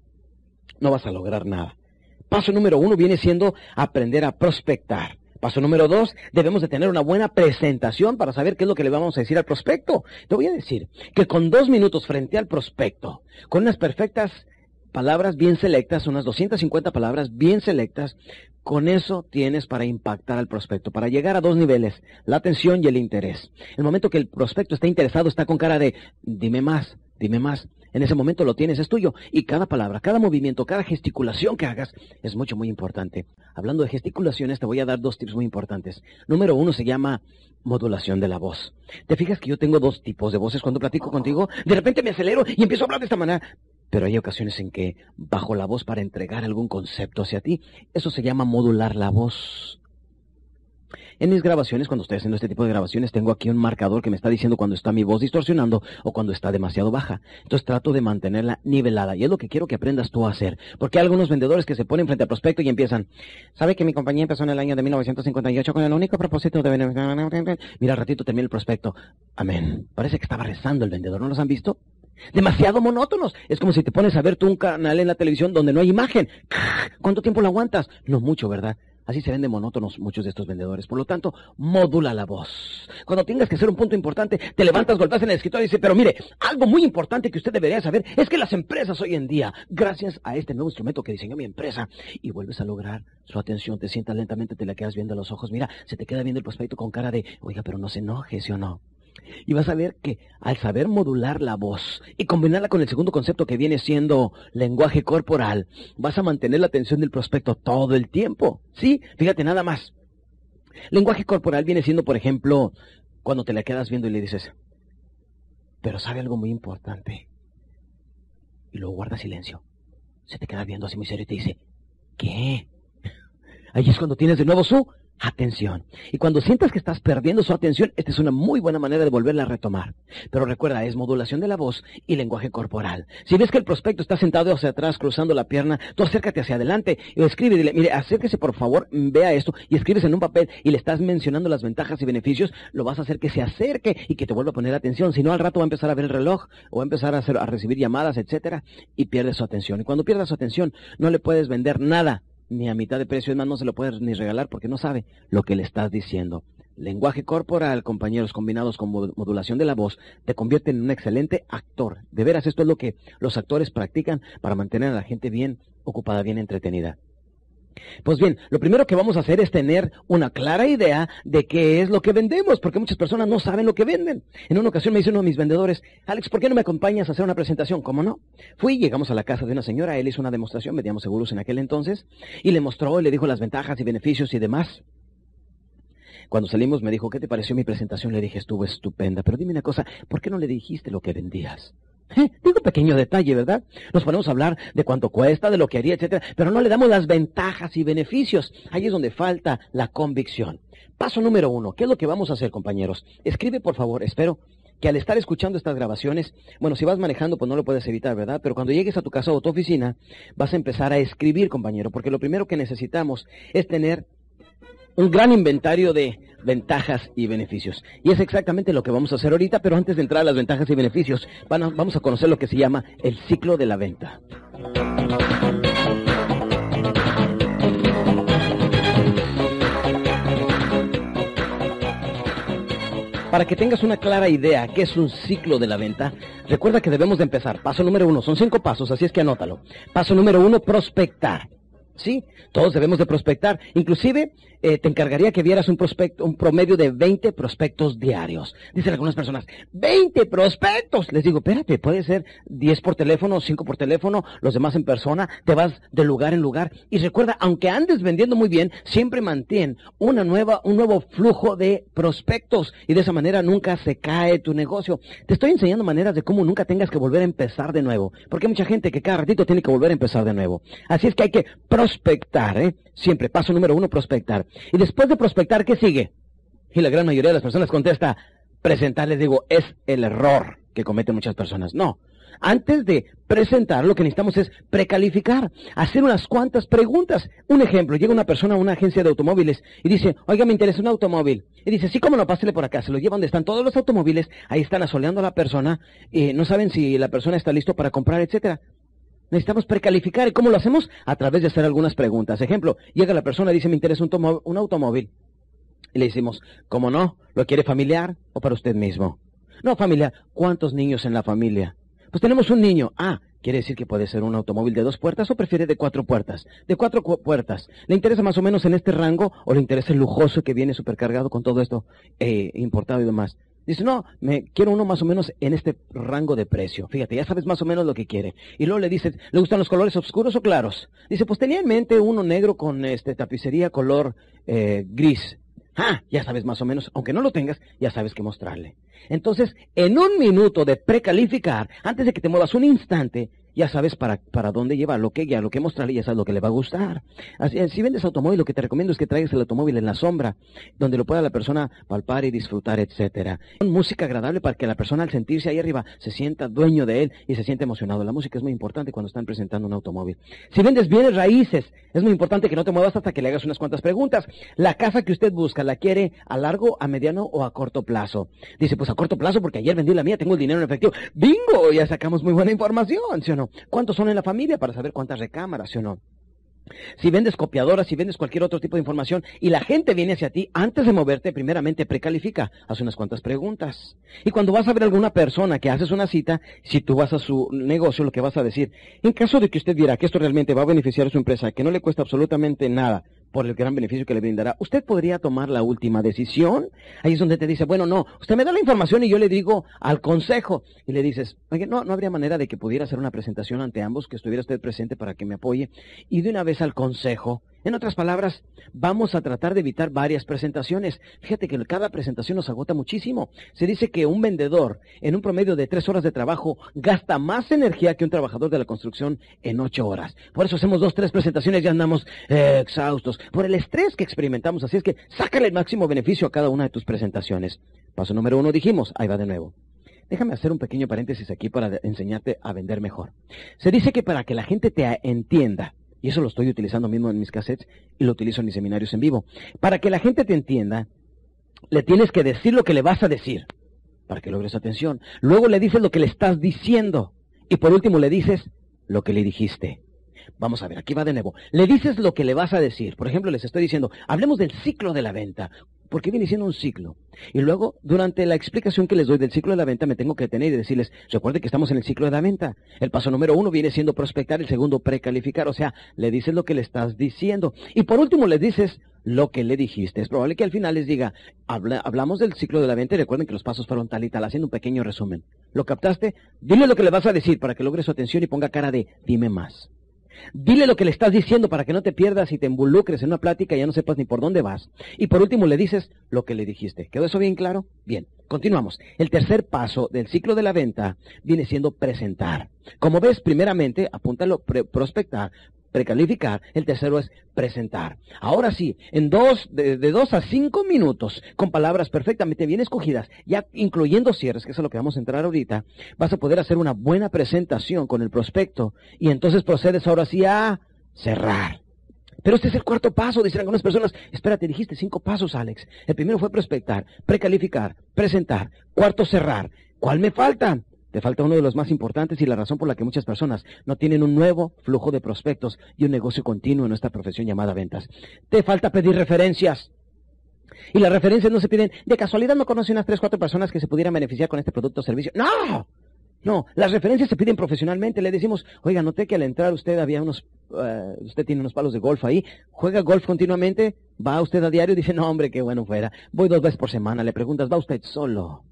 no vas a lograr nada. Paso número uno viene siendo aprender a prospectar. Paso número dos, debemos de tener una buena presentación para saber qué es lo que le vamos a decir al prospecto. Te voy a decir que con dos minutos frente al prospecto, con unas perfectas palabras bien selectas, unas 250 palabras bien selectas, con eso tienes para impactar al prospecto, para llegar a dos niveles, la atención y el interés. El momento que el prospecto está interesado, está con cara de, dime más, dime más. En ese momento lo tienes, es tuyo. Y cada palabra, cada movimiento, cada gesticulación que hagas es mucho, muy importante. Hablando de gesticulaciones, te voy a dar dos tips muy importantes. Número uno se llama modulación de la voz. ¿Te fijas que yo tengo dos tipos de voces cuando platico contigo? De repente me acelero y empiezo a hablar de esta manera. Pero hay ocasiones en que bajo la voz para entregar algún concepto hacia ti. Eso se llama modular la voz. En mis grabaciones, cuando estoy haciendo este tipo de grabaciones, tengo aquí un marcador que me está diciendo cuando está mi voz distorsionando o cuando está demasiado baja. Entonces trato de mantenerla nivelada y es lo que quiero que aprendas tú a hacer. Porque hay algunos vendedores que se ponen frente al prospecto y empiezan, ¿sabe que mi compañía empezó en el año de 1958 con el único propósito de... Mira, al ratito termina el prospecto. Amén. Parece que estaba rezando el vendedor, ¿no los han visto? Demasiado monótonos. Es como si te pones a ver tú un canal en la televisión donde no hay imagen. ¿Cuánto tiempo lo aguantas? No mucho, ¿verdad? Así se ven monótonos muchos de estos vendedores. Por lo tanto, modula la voz. Cuando tengas que hacer un punto importante, te levantas, golpeas en el escritorio y dices, pero mire, algo muy importante que usted debería saber es que las empresas hoy en día, gracias a este nuevo instrumento que diseñó mi empresa, y vuelves a lograr su atención, te sientas lentamente, te la quedas viendo a los ojos, mira, se te queda viendo el prospecto con cara de, oiga, pero no se enoje, ¿sí o no? Y vas a ver que al saber modular la voz y combinarla con el segundo concepto que viene siendo lenguaje corporal, vas a mantener la atención del prospecto todo el tiempo. Sí, fíjate nada más. Lenguaje corporal viene siendo, por ejemplo, cuando te la quedas viendo y le dices, pero sabe algo muy importante. Y luego guarda silencio. Se te queda viendo así muy serio y te dice, ¿qué? Ahí es cuando tienes de nuevo su atención. Y cuando sientas que estás perdiendo su atención, esta es una muy buena manera de volverla a retomar. Pero recuerda, es modulación de la voz y lenguaje corporal. Si ves que el prospecto está sentado hacia atrás, cruzando la pierna, tú acércate hacia adelante y escribe, dile, mire, acérquese por favor, vea esto y escribes en un papel y le estás mencionando las ventajas y beneficios, lo vas a hacer que se acerque y que te vuelva a poner atención. Si no, al rato va a empezar a ver el reloj o va a empezar a, hacer, a recibir llamadas, etcétera, y pierde su atención. Y cuando pierda su atención, no le puedes vender nada ni a mitad de precio, es más, no se lo puedes ni regalar porque no sabe lo que le estás diciendo. Lenguaje corporal, compañeros, combinados con modulación de la voz, te convierten en un excelente actor. De veras, esto es lo que los actores practican para mantener a la gente bien ocupada, bien entretenida. Pues bien, lo primero que vamos a hacer es tener una clara idea de qué es lo que vendemos, porque muchas personas no saben lo que venden. En una ocasión me dice uno de mis vendedores, Alex, ¿por qué no me acompañas a hacer una presentación? ¿Cómo no? Fui, llegamos a la casa de una señora, él hizo una demostración, vendíamos seguros en aquel entonces, y le mostró, y le dijo las ventajas y beneficios y demás. Cuando salimos me dijo, ¿qué te pareció mi presentación? Le dije, estuvo estupenda, pero dime una cosa, ¿por qué no le dijiste lo que vendías? ¿Eh? Digo pequeño detalle, ¿verdad? Nos ponemos a hablar de cuánto cuesta, de lo que haría, etcétera, pero no le damos las ventajas y beneficios. Ahí es donde falta la convicción. Paso número uno. ¿Qué es lo que vamos a hacer, compañeros? Escribe, por favor, espero que al estar escuchando estas grabaciones, bueno, si vas manejando, pues no lo puedes evitar, ¿verdad? Pero cuando llegues a tu casa o a tu oficina, vas a empezar a escribir, compañero, porque lo primero que necesitamos es tener un gran inventario de ventajas y beneficios. Y es exactamente lo que vamos a hacer ahorita, pero antes de entrar a las ventajas y beneficios, vamos a conocer lo que se llama el ciclo de la venta. Para que tengas una clara idea qué es un ciclo de la venta, recuerda que debemos de empezar. Paso número uno, son cinco pasos, así es que anótalo. Paso número uno, prospectar. Sí, todos debemos de prospectar. Inclusive, eh, te encargaría que vieras un prospecto, un promedio de 20 prospectos diarios. Dicen algunas personas, ¡20 prospectos! Les digo, espérate, puede ser 10 por teléfono, 5 por teléfono, los demás en persona, te vas de lugar en lugar. Y recuerda, aunque andes vendiendo muy bien, siempre mantén una nueva, un nuevo flujo de prospectos. Y de esa manera nunca se cae tu negocio. Te estoy enseñando maneras de cómo nunca tengas que volver a empezar de nuevo. Porque hay mucha gente que cada ratito tiene que volver a empezar de nuevo. Así es que hay que prospectar, ¿eh? Siempre, paso número uno, prospectar. Y después de prospectar, ¿qué sigue? Y la gran mayoría de las personas contesta, presentar, les digo, es el error que cometen muchas personas. No. Antes de presentar, lo que necesitamos es precalificar, hacer unas cuantas preguntas. Un ejemplo, llega una persona a una agencia de automóviles y dice, oiga, me interesa un automóvil. Y dice, sí, cómo no, pásele por acá. Se lo llevan donde están todos los automóviles, ahí están asoleando a la persona, y no saben si la persona está listo para comprar, etcétera. Necesitamos precalificar. ¿Y cómo lo hacemos? A través de hacer algunas preguntas. Ejemplo, llega la persona y dice, me interesa un, automóvil. Y le decimos, ¿cómo no? ¿Lo quiere familiar o para usted mismo? No, familiar. ¿Cuántos niños en la familia? Pues tenemos un niño. Ah, quiere decir que puede ser un automóvil de dos puertas o prefiere de cuatro puertas. De cuatro puertas. ¿Le interesa más o menos en este rango o le interesa el lujoso que viene supercargado con todo esto eh, importado y demás? Dice, no, me quiero uno más o menos en este rango de precio. Fíjate, ya sabes más o menos lo que quiere. Y luego le dice, ¿le gustan los colores oscuros o claros? Dice, pues tenía en mente uno negro con este tapicería color eh, gris. Ah, ya sabes más o menos, aunque no lo tengas, ya sabes qué mostrarle. Entonces, en un minuto de precalificar, antes de que te muevas un instante, ya sabes para, para dónde llevar, lo que ya, lo que mostrarle, ya sabes lo que le va a gustar. Así, si vendes automóvil, lo que te recomiendo es que traigas el automóvil en la sombra, donde lo pueda la persona palpar y disfrutar, etcétera. Música agradable para que la persona al sentirse ahí arriba se sienta dueño de él y se siente emocionado. La música es muy importante cuando están presentando un automóvil. Si vendes bienes raíces, es muy importante que no te muevas hasta que le hagas unas cuantas preguntas. La casa que usted busca, ¿la quiere a largo, a mediano o a corto plazo? Dice, pues a corto plazo porque ayer vendí la mía, tengo el dinero en efectivo. ¡Bingo! Ya sacamos muy buena información, ¿sí o no? ¿Cuántos son en la familia para saber cuántas recámaras, o no? Si vendes copiadoras, si vendes cualquier otro tipo de información y la gente viene hacia ti, antes de moverte, primeramente precalifica, haz unas cuantas preguntas. Y cuando vas a ver a alguna persona que haces una cita, si tú vas a su negocio, lo que vas a decir, en caso de que usted viera que esto realmente va a beneficiar a su empresa, que no le cuesta absolutamente nada, por el gran beneficio que le brindará, usted podría tomar la última decisión. Ahí es donde te dice, bueno, no, usted me da la información y yo le digo al consejo. Y le dices, oye, no, no habría manera de que pudiera hacer una presentación ante ambos, que estuviera usted presente para que me apoye. Y de una vez al consejo, en otras palabras, vamos a tratar de evitar varias presentaciones. Fíjate que cada presentación nos agota muchísimo. Se dice que un vendedor en un promedio de tres horas de trabajo gasta más energía que un trabajador de la construcción en ocho horas. Por eso hacemos dos, tres presentaciones y ya andamos eh, exhaustos por el estrés que experimentamos. Así es que sácale el máximo beneficio a cada una de tus presentaciones. Paso número uno dijimos, ahí va de nuevo. Déjame hacer un pequeño paréntesis aquí para enseñarte a vender mejor. Se dice que para que la gente te entienda, y eso lo estoy utilizando mismo en mis cassettes y lo utilizo en mis seminarios en vivo. Para que la gente te entienda, le tienes que decir lo que le vas a decir, para que logres atención. Luego le dices lo que le estás diciendo. Y por último le dices lo que le dijiste. Vamos a ver, aquí va de nuevo. Le dices lo que le vas a decir. Por ejemplo, les estoy diciendo, hablemos del ciclo de la venta porque viene siendo un ciclo. Y luego, durante la explicación que les doy del ciclo de la venta, me tengo que detener y decirles, recuerde que estamos en el ciclo de la venta. El paso número uno viene siendo prospectar, el segundo precalificar, o sea, le dices lo que le estás diciendo. Y por último, le dices lo que le dijiste. Es probable que al final les diga, hablamos del ciclo de la venta y recuerden que los pasos fueron tal y tal, haciendo un pequeño resumen. ¿Lo captaste? Dile lo que le vas a decir para que logre su atención y ponga cara de, dime más. Dile lo que le estás diciendo para que no te pierdas y te involucres en una plática y ya no sepas ni por dónde vas. Y por último le dices lo que le dijiste. ¿Quedó eso bien claro? Bien, continuamos. El tercer paso del ciclo de la venta viene siendo presentar. Como ves, primeramente, apúntalo, prospectar, precalificar, el tercero es presentar. Ahora sí, en dos, de, dos a cinco minutos, con palabras perfectamente bien escogidas, ya incluyendo cierres, que es a lo que vamos a entrar ahorita, vas a poder hacer una buena presentación con el prospecto y entonces procedes ahora sí a cerrar. Pero este es el cuarto paso, dicen algunas personas. Espérate, dijiste cinco pasos, Alex. El primero fue prospectar, precalificar, presentar. Cuarto, cerrar. ¿Cuál me falta? Te falta uno de los más importantes y la razón por la que muchas personas no tienen un nuevo flujo de prospectos y un negocio continuo en nuestra profesión llamada ventas. Te falta pedir referencias. Y las referencias no se piden, de casualidad no conoce unas tres, cuatro personas que se pudieran beneficiar con este producto o servicio. ¡No! No, las referencias se piden profesionalmente. Le decimos, oiga, noté que al entrar usted había unos eh, usted tiene unos palos de golf ahí, juega golf continuamente, va usted a diario y dice, no hombre, qué bueno fuera, voy dos veces por semana, le preguntas, ¿va usted solo?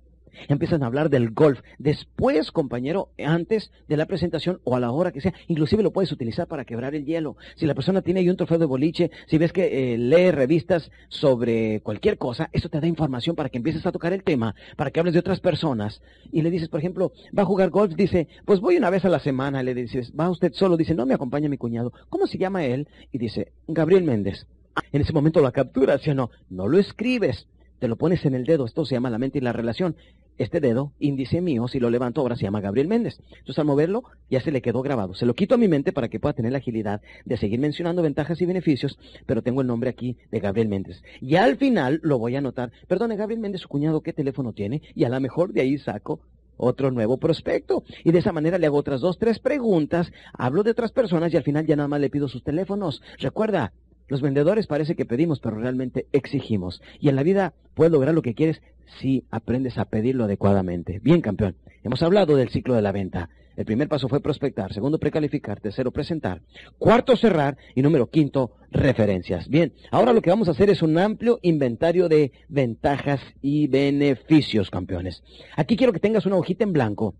Empiezan a hablar del golf. Después, compañero, antes de la presentación o a la hora que sea, inclusive lo puedes utilizar para quebrar el hielo. Si la persona tiene ahí un trofeo de boliche, si ves que eh, lee revistas sobre cualquier cosa, eso te da información para que empieces a tocar el tema, para que hables de otras personas. Y le dices, por ejemplo, va a jugar golf, dice, pues voy una vez a la semana. Le dices, va usted solo, dice, no me acompaña mi cuñado. ¿Cómo se llama él? Y dice, Gabriel Méndez. En ese momento la capturas, ¿sí no? No lo escribes, te lo pones en el dedo. Esto se llama la mente y la relación este dedo índice mío, si lo levanto ahora se llama Gabriel Méndez. Entonces al moverlo ya se le quedó grabado. Se lo quito a mi mente para que pueda tener la agilidad de seguir mencionando ventajas y beneficios, pero tengo el nombre aquí de Gabriel Méndez. Y al final lo voy a anotar, perdone Gabriel Méndez, su cuñado, ¿qué teléfono tiene? Y a lo mejor de ahí saco otro nuevo prospecto. Y de esa manera le hago otras dos, tres preguntas, hablo de otras personas y al final ya nada más le pido sus teléfonos. Recuerda, los vendedores parece que pedimos, pero realmente exigimos. Y en la vida puedes lograr lo que quieres si aprendes a pedirlo adecuadamente. Bien, campeón. Hemos hablado del ciclo de la venta. El primer paso fue prospectar, segundo precalificar, tercero presentar, cuarto cerrar y número quinto referencias. Bien, ahora lo que vamos a hacer es un amplio inventario de ventajas y beneficios, campeones. Aquí quiero que tengas una hojita en blanco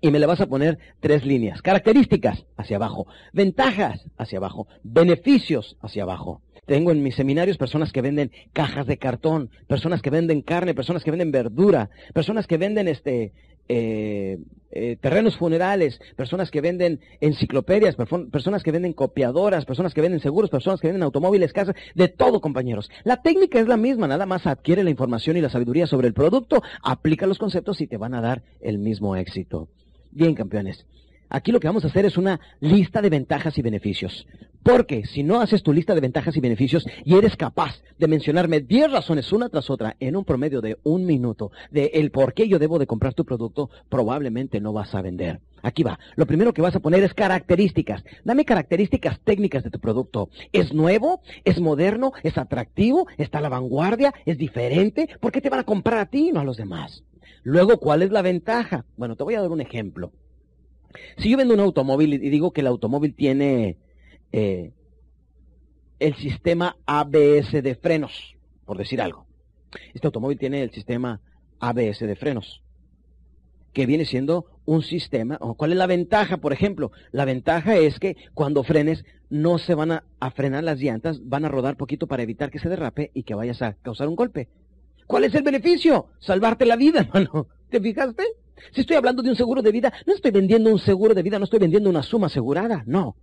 y me le vas a poner tres líneas. Características hacia abajo, ventajas hacia abajo, beneficios hacia abajo. Tengo en mis seminarios personas que venden cajas de cartón, personas que venden carne, personas que venden verdura, personas que venden este eh, eh, terrenos funerales, personas que venden enciclopedias, personas que venden copiadoras, personas que venden seguros, personas que venden automóviles, casas, de todo, compañeros. La técnica es la misma, nada más adquiere la información y la sabiduría sobre el producto, aplica los conceptos y te van a dar el mismo éxito. Bien, campeones. Aquí lo que vamos a hacer es una lista de ventajas y beneficios. Porque si no haces tu lista de ventajas y beneficios y eres capaz de mencionarme 10 razones una tras otra en un promedio de un minuto de el por qué yo debo de comprar tu producto, probablemente no vas a vender. Aquí va. Lo primero que vas a poner es características. Dame características técnicas de tu producto. ¿Es nuevo? ¿Es moderno? ¿Es atractivo? ¿Está a la vanguardia? ¿Es diferente? ¿Por qué te van a comprar a ti y no a los demás? Luego, ¿cuál es la ventaja? Bueno, te voy a dar un ejemplo. Si yo vendo un automóvil y digo que el automóvil tiene eh, el sistema ABS de frenos, por decir algo. Este automóvil tiene el sistema ABS de frenos, que viene siendo un sistema. ¿Cuál es la ventaja, por ejemplo? La ventaja es que cuando frenes no se van a, a frenar las llantas, van a rodar poquito para evitar que se derrape y que vayas a causar un golpe. ¿Cuál es el beneficio? Salvarte la vida, hermano. ¿Te fijaste? Si estoy hablando de un seguro de vida, no estoy vendiendo un seguro de vida, no estoy vendiendo una suma asegurada, no.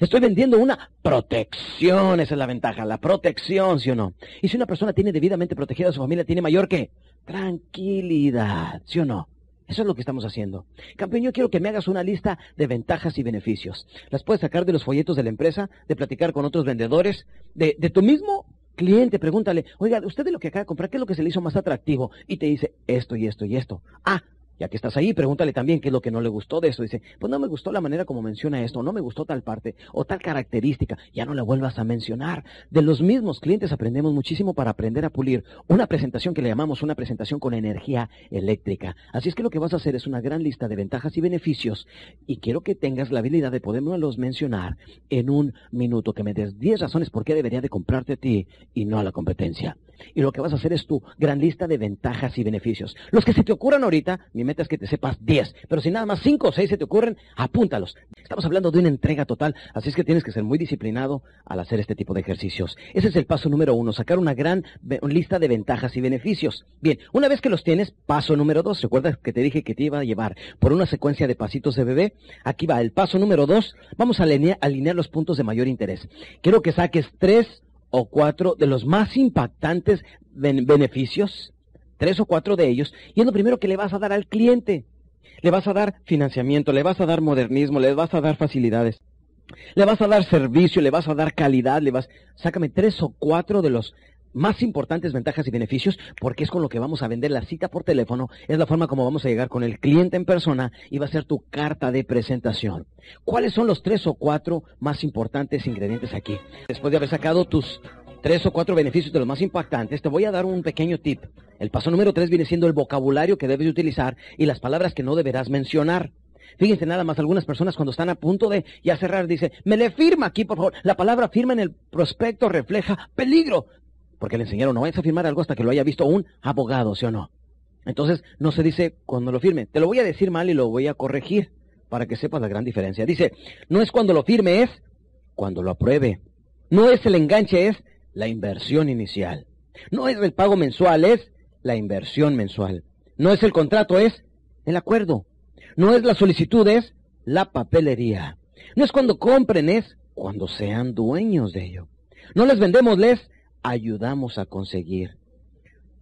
Estoy vendiendo una protección, esa es la ventaja, la protección, ¿sí o no? Y si una persona tiene debidamente protegida a su familia, tiene mayor que tranquilidad, ¿sí o no? Eso es lo que estamos haciendo. Campeón, yo quiero que me hagas una lista de ventajas y beneficios. Las puedes sacar de los folletos de la empresa, de platicar con otros vendedores, de, de tu mismo cliente, pregúntale, oiga, usted de lo que acaba de comprar, ¿qué es lo que se le hizo más atractivo? Y te dice esto y esto y esto. Ah, ya que estás ahí, pregúntale también qué es lo que no le gustó de esto. Dice, pues no me gustó la manera como menciona esto, no me gustó tal parte o tal característica. Ya no la vuelvas a mencionar. De los mismos clientes aprendemos muchísimo para aprender a pulir una presentación que le llamamos una presentación con energía eléctrica. Así es que lo que vas a hacer es una gran lista de ventajas y beneficios y quiero que tengas la habilidad de poderlos mencionar en un minuto, que me des 10 razones por qué debería de comprarte a ti y no a la competencia. Y lo que vas a hacer es tu gran lista de ventajas y beneficios. Los que se te ocurran ahorita, mi meta es que te sepas 10. Pero si nada más 5 o 6 se te ocurren, apúntalos. Estamos hablando de una entrega total, así es que tienes que ser muy disciplinado al hacer este tipo de ejercicios. Ese es el paso número uno, sacar una gran lista de ventajas y beneficios. Bien, una vez que los tienes, paso número dos. ¿Recuerdas que te dije que te iba a llevar por una secuencia de pasitos de bebé? Aquí va el paso número dos. Vamos a alinear los puntos de mayor interés. Quiero que saques tres o cuatro de los más impactantes beneficios, tres o cuatro de ellos, y es lo primero que le vas a dar al cliente. Le vas a dar financiamiento, le vas a dar modernismo, le vas a dar facilidades, le vas a dar servicio, le vas a dar calidad, le vas... Sácame tres o cuatro de los más importantes ventajas y beneficios porque es con lo que vamos a vender la cita por teléfono, es la forma como vamos a llegar con el cliente en persona y va a ser tu carta de presentación. ¿Cuáles son los tres o cuatro más importantes ingredientes aquí? Después de haber sacado tus tres o cuatro beneficios de los más impactantes, te voy a dar un pequeño tip. El paso número tres viene siendo el vocabulario que debes utilizar y las palabras que no deberás mencionar. Fíjense nada más, algunas personas cuando están a punto de ya cerrar, dice, me le firma aquí, por favor. La palabra firma en el prospecto refleja peligro, porque le enseñaron, no vayas a firmar algo hasta que lo haya visto un abogado, ¿sí o no? Entonces, no se dice cuando lo firme. Te lo voy a decir mal y lo voy a corregir para que sepas la gran diferencia. Dice, no es cuando lo firme, es cuando lo apruebe. No es el enganche, es la inversión inicial. No es el pago mensual, es la inversión mensual. No es el contrato, es el acuerdo. No es la solicitud, es la papelería. No es cuando compren, es cuando sean dueños de ello. No les vendemos, les ayudamos a conseguir.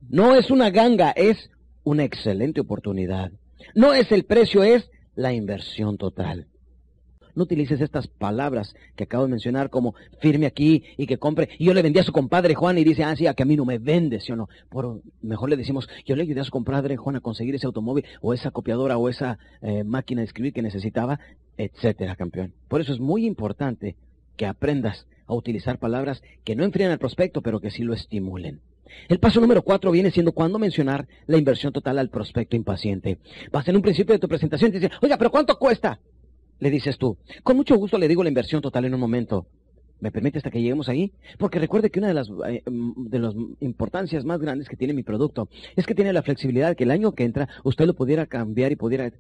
No es una ganga, es una excelente oportunidad. No es el precio, es la inversión total. No utilices estas palabras que acabo de mencionar como firme aquí y que compre. Y yo le vendí a su compadre Juan y dice, ah, sí, a que a mí no me vende, ¿sí o no? Por, mejor le decimos, yo le ayudé a su compadre Juan a conseguir ese automóvil o esa copiadora o esa eh, máquina de escribir que necesitaba, etcétera, campeón. Por eso es muy importante que aprendas a utilizar palabras que no enfrían al prospecto, pero que sí lo estimulen. El paso número cuatro viene siendo cuando mencionar la inversión total al prospecto impaciente. Vas en un principio de tu presentación y te dice, oiga, pero ¿cuánto cuesta? Le dices tú, con mucho gusto le digo la inversión total en un momento. ¿Me permite hasta que lleguemos ahí? Porque recuerde que una de las, eh, mm, de las importancias más grandes que tiene mi producto es que tiene la flexibilidad que el año que entra usted lo pudiera cambiar y pudiera...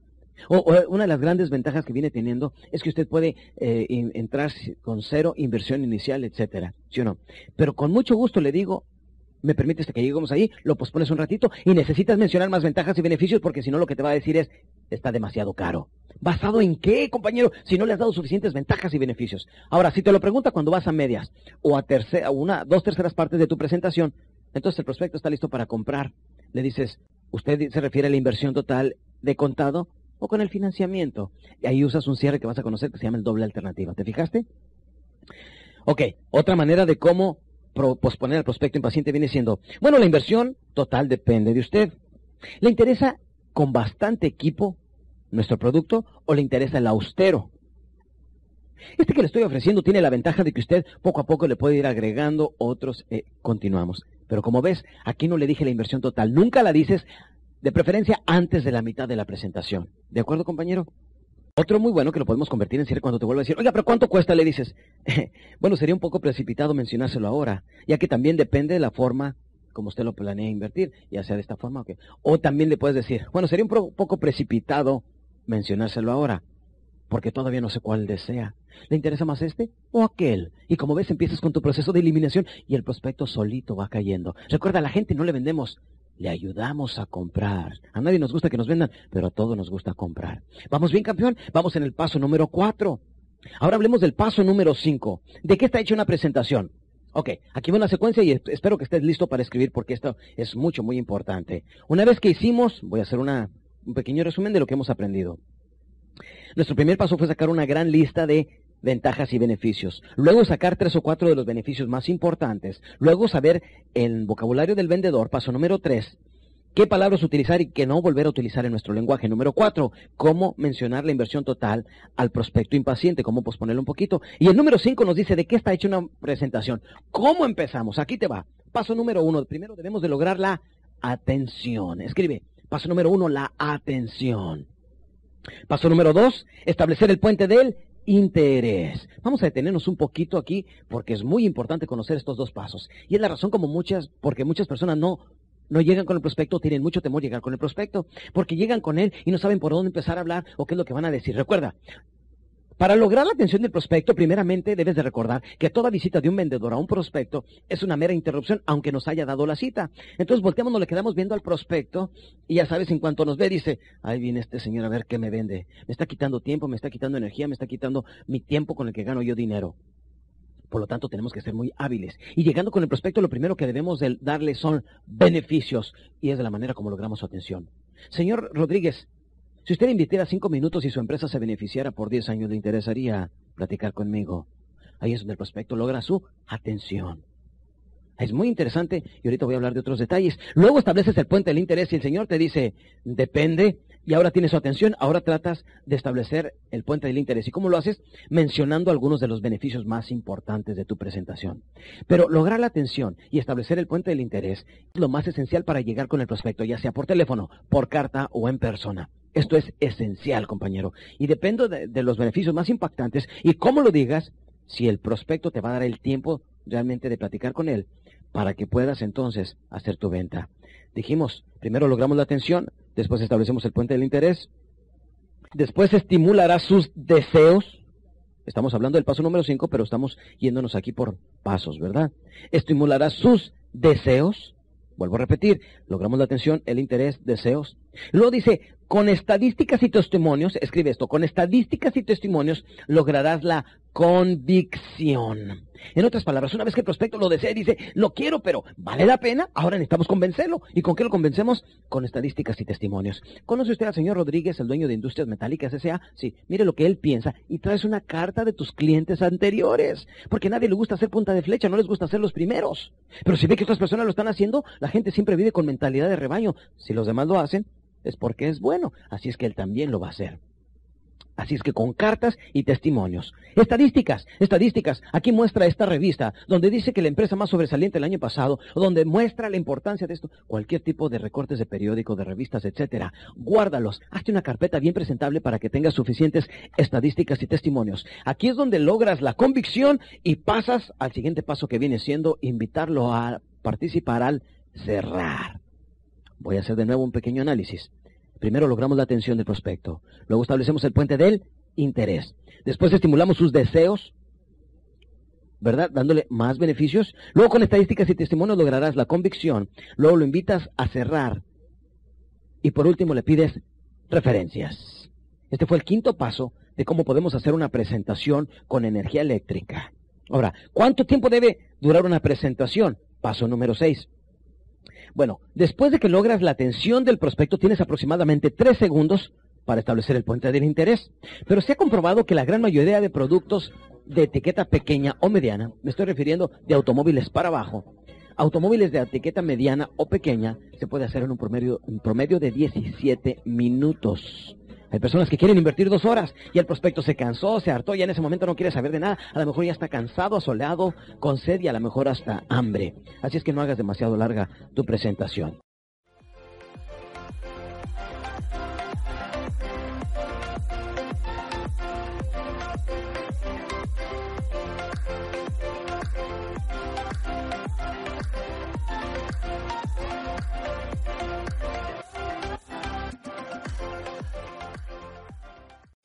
O, una de las grandes ventajas que viene teniendo es que usted puede eh, entrar con cero inversión inicial, etcétera, ¿sí o no? Pero con mucho gusto le digo, me permite hasta que lleguemos ahí, lo pospones un ratito y necesitas mencionar más ventajas y beneficios porque si no lo que te va a decir es, está demasiado caro. ¿Basado en qué, compañero? Si no le has dado suficientes ventajas y beneficios. Ahora, si te lo pregunta cuando vas a medias o a tercera, una, dos terceras partes de tu presentación, entonces el prospecto está listo para comprar. Le dices, ¿usted se refiere a la inversión total de contado o con el financiamiento? Y ahí usas un cierre que vas a conocer que se llama el doble alternativa. ¿Te fijaste? Ok, otra manera de cómo posponer al prospecto impaciente viene siendo, bueno, la inversión total depende de usted. ¿Le interesa con bastante equipo nuestro producto o le interesa el austero? Este que le estoy ofreciendo tiene la ventaja de que usted poco a poco le puede ir agregando otros. Eh, continuamos. Pero como ves, aquí no le dije la inversión total. Nunca la dices, de preferencia antes de la mitad de la presentación. ¿De acuerdo, compañero? Otro muy bueno que lo podemos convertir en cierre cuando te vuelve a decir, oiga, pero ¿cuánto cuesta? Le dices, bueno, sería un poco precipitado mencionárselo ahora, ya que también depende de la forma como usted lo planea invertir, ya sea de esta forma o qué. O también le puedes decir, bueno, sería un poco precipitado mencionárselo ahora, porque todavía no sé cuál desea. ¿Le interesa más este o aquel? Y como ves, empiezas con tu proceso de eliminación y el prospecto solito va cayendo. Recuerda, a la gente no le vendemos le ayudamos a comprar. A nadie nos gusta que nos vendan, pero a todos nos gusta comprar. ¿Vamos bien, campeón? Vamos en el paso número cuatro. Ahora hablemos del paso número cinco. ¿De qué está hecha una presentación? Ok, aquí va una secuencia y espero que estés listo para escribir porque esto es mucho, muy importante. Una vez que hicimos, voy a hacer un pequeño resumen de lo que hemos aprendido. Nuestro primer paso fue sacar una gran lista de ventajas y beneficios. Luego sacar tres o cuatro de los beneficios más importantes. Luego saber el vocabulario del vendedor, paso número tres. ¿Qué palabras utilizar y qué no volver a utilizar en nuestro lenguaje? Número cuatro, cómo mencionar la inversión total al prospecto impaciente, cómo posponerlo un poquito. Y el número cinco nos dice de qué está hecha una presentación. ¿Cómo empezamos? Aquí te va. Paso número uno, primero debemos de lograr la atención. Escribe, paso número uno, la atención. Paso número dos, establecer el puente del interés. Vamos a detenernos un poquito aquí porque es muy importante conocer estos dos pasos. Y es la razón como muchas, porque muchas personas no, no llegan con el prospecto, tienen mucho temor llegar con el prospecto, porque llegan con él y no saben por dónde empezar a hablar o qué es lo que van a decir. Recuerda, para lograr la atención del prospecto, primeramente debes de recordar que toda visita de un vendedor a un prospecto es una mera interrupción, aunque nos haya dado la cita. Entonces volteamos, nos le quedamos viendo al prospecto y ya sabes, en cuanto nos ve, dice, ahí viene este señor a ver qué me vende. Me está quitando tiempo, me está quitando energía, me está quitando mi tiempo con el que gano yo dinero. Por lo tanto, tenemos que ser muy hábiles. Y llegando con el prospecto, lo primero que debemos darle son beneficios. Y es de la manera como logramos su atención. Señor Rodríguez, si usted invirtiera cinco minutos y su empresa se beneficiara por diez años, ¿le interesaría platicar conmigo? Ahí es donde el prospecto logra su atención. Es muy interesante y ahorita voy a hablar de otros detalles. Luego estableces el puente del interés y el Señor te dice, depende, y ahora tienes su atención, ahora tratas de establecer el puente del interés. ¿Y cómo lo haces? Mencionando algunos de los beneficios más importantes de tu presentación. Pero lograr la atención y establecer el puente del interés es lo más esencial para llegar con el prospecto, ya sea por teléfono, por carta o en persona. Esto es esencial, compañero. Y depende de, los beneficios más impactantes y cómo lo digas, si el prospecto te va a dar el tiempo realmente de platicar con él para que puedas entonces hacer tu venta. Dijimos, primero logramos la atención, después establecemos el puente del interés, después estimulará sus deseos. Estamos hablando del paso número 5, pero estamos yéndonos aquí por pasos, ¿verdad? Estimulará sus deseos. Vuelvo a repetir, logramos la atención, el interés, deseos. Luego dice, con estadísticas y testimonios, escribe esto, con estadísticas y testimonios lograrás la convicción. En otras palabras, una vez que el prospecto lo desea y dice, lo quiero, pero ¿vale la pena? Ahora necesitamos convencerlo. ¿Y con qué lo convencemos? Con estadísticas y testimonios. ¿Conoce usted al señor Rodríguez, el dueño de Industrias Metálicas S.A.? Sí, mire lo que él piensa y traes una carta de tus clientes anteriores. Porque a nadie le gusta hacer punta de flecha, no les gusta ser los primeros. Pero si ve que otras personas lo están haciendo, la gente siempre vive con mentalidad de rebaño. Si los demás lo hacen, es porque es bueno. Así es que él también lo va a hacer. Así es que con cartas y testimonios. Estadísticas, estadísticas. Aquí muestra esta revista donde dice que la empresa más sobresaliente el año pasado, donde muestra la importancia de esto, cualquier tipo de recortes de periódico, de revistas, etcétera. Guárdalos. Hazte una carpeta bien presentable para que tengas suficientes estadísticas y testimonios. Aquí es donde logras la convicción y pasas al siguiente paso que viene siendo invitarlo a participar al cerrar. Voy a hacer de nuevo un pequeño análisis. Primero logramos la atención del prospecto. Luego establecemos el puente del interés. Después estimulamos sus deseos, ¿verdad? Dándole más beneficios. Luego con estadísticas y testimonios lograrás la convicción. Luego lo invitas a cerrar. Y por último le pides referencias. Este fue el quinto paso de cómo podemos hacer una presentación con energía eléctrica. Ahora, ¿cuánto tiempo debe durar una presentación? Paso número seis. Bueno, después de que logras la atención del prospecto, tienes aproximadamente tres segundos para establecer el puente del interés. Pero se ha comprobado que la gran mayoría de productos de etiqueta pequeña o mediana, me estoy refiriendo de automóviles para abajo, automóviles de etiqueta mediana o pequeña, se puede hacer en un promedio, un promedio de 17 minutos. Hay personas que quieren invertir dos horas y el prospecto se cansó, se hartó, ya en ese momento no quiere saber de nada. A lo mejor ya está cansado, asoleado, con sed y a lo mejor hasta hambre. Así es que no hagas demasiado larga tu presentación.